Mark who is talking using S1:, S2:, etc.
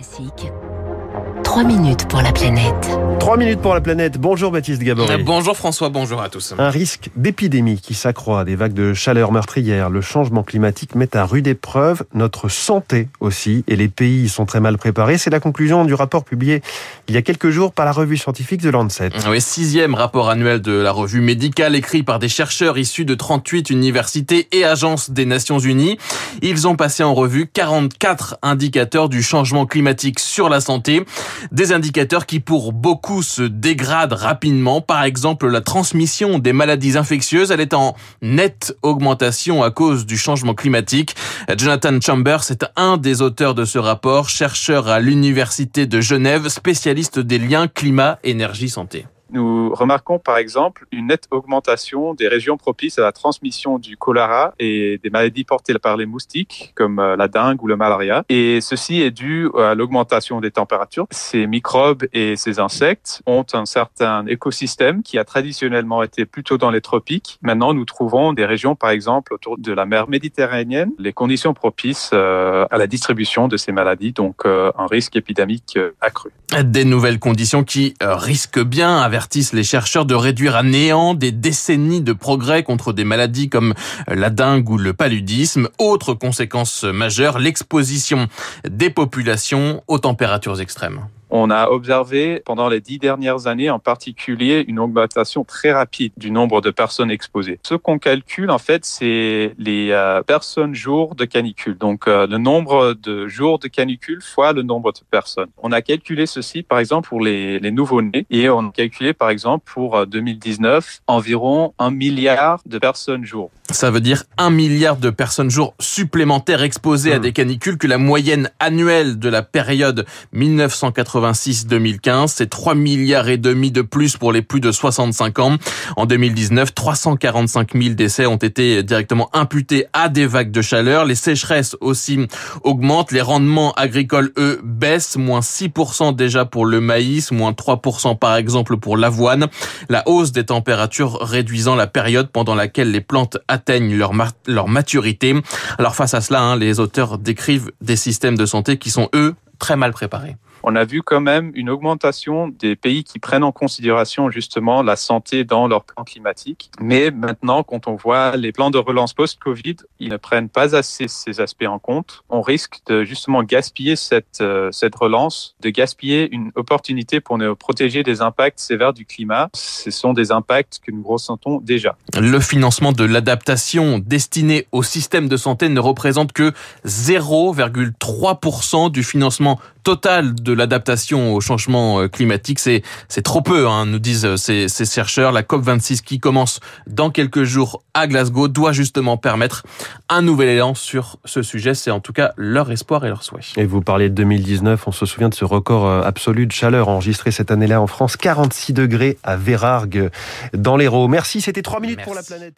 S1: Classique. 3 minutes pour la planète.
S2: 3 minutes pour la planète. Bonjour Baptiste Gabory.
S3: Euh, bonjour François, bonjour à tous.
S2: Un risque d'épidémie qui s'accroît, des vagues de chaleur meurtrières, le changement climatique met à rude épreuve notre santé aussi, et les pays sont très mal préparés. C'est la conclusion du rapport publié il y a quelques jours par la revue scientifique The Lancet.
S3: Oui, sixième rapport annuel de la revue médicale écrit par des chercheurs issus de 38 universités et agences des Nations Unies. Ils ont passé en revue 44 indicateurs du changement climatique sur la santé. Des indicateurs qui pour beaucoup se dégradent rapidement. Par exemple, la transmission des maladies infectieuses, elle est en nette augmentation à cause du changement climatique. Jonathan Chambers est un des auteurs de ce rapport, chercheur à l'Université de Genève, spécialiste des liens climat, énergie, santé.
S4: Nous remarquons par exemple une nette augmentation des régions propices à la transmission du choléra et des maladies portées par les moustiques comme euh, la dengue ou le malaria. Et ceci est dû à l'augmentation des températures. Ces microbes et ces insectes ont un certain écosystème qui a traditionnellement été plutôt dans les tropiques. Maintenant, nous trouvons des régions par exemple autour de la mer Méditerranéenne, les conditions propices euh, à la distribution de ces maladies, donc euh, un risque épidémique accru.
S3: Des nouvelles conditions qui risquent bien avec avertissent les chercheurs de réduire à néant des décennies de progrès contre des maladies comme la dengue ou le paludisme. Autre conséquence majeure, l'exposition des populations aux températures extrêmes.
S4: On a observé pendant les dix dernières années en particulier une augmentation très rapide du nombre de personnes exposées. Ce qu'on calcule en fait, c'est les euh, personnes jours de canicule. Donc euh, le nombre de jours de canicule fois le nombre de personnes. On a calculé ceci par exemple pour les, les nouveaux-nés et on a calculé par exemple pour 2019 euh, environ un milliard de personnes jour.
S3: Ça veut dire un milliard de personnes jour supplémentaires exposées à mmh. des canicules que la moyenne annuelle de la période 1980 2015 c'est 3 milliards et demi de plus pour les plus de 65 ans. En 2019, 345 000 décès ont été directement imputés à des vagues de chaleur. Les sécheresses aussi augmentent. Les rendements agricoles, eux, baissent. Moins 6% déjà pour le maïs, moins 3% par exemple pour l'avoine. La hausse des températures réduisant la période pendant laquelle les plantes atteignent leur, leur maturité. Alors face à cela, hein, les auteurs décrivent des systèmes de santé qui sont, eux, très mal préparés
S4: on a vu quand même une augmentation des pays qui prennent en considération justement la santé dans leur plan climatique. Mais maintenant, quand on voit les plans de relance post-Covid, ils ne prennent pas assez ces aspects en compte. On risque de justement gaspiller cette, euh, cette relance, de gaspiller une opportunité pour nous protéger des impacts sévères du climat. Ce sont des impacts que nous ressentons déjà.
S3: Le financement de l'adaptation destiné au système de santé ne représente que 0,3% du financement total de l'adaptation au changement euh, climatique. C'est c'est trop peu, hein, nous disent euh, ces, ces chercheurs. La COP 26 qui commence dans quelques jours à Glasgow doit justement permettre un nouvel élan sur ce sujet. C'est en tout cas leur espoir et leur souhait.
S2: Et vous parlez de 2019, on se souvient de ce record euh, absolu de chaleur enregistré cette année-là en France, 46 degrés à Vérargues dans l'Hérault. Merci, c'était 3 minutes pour la planète.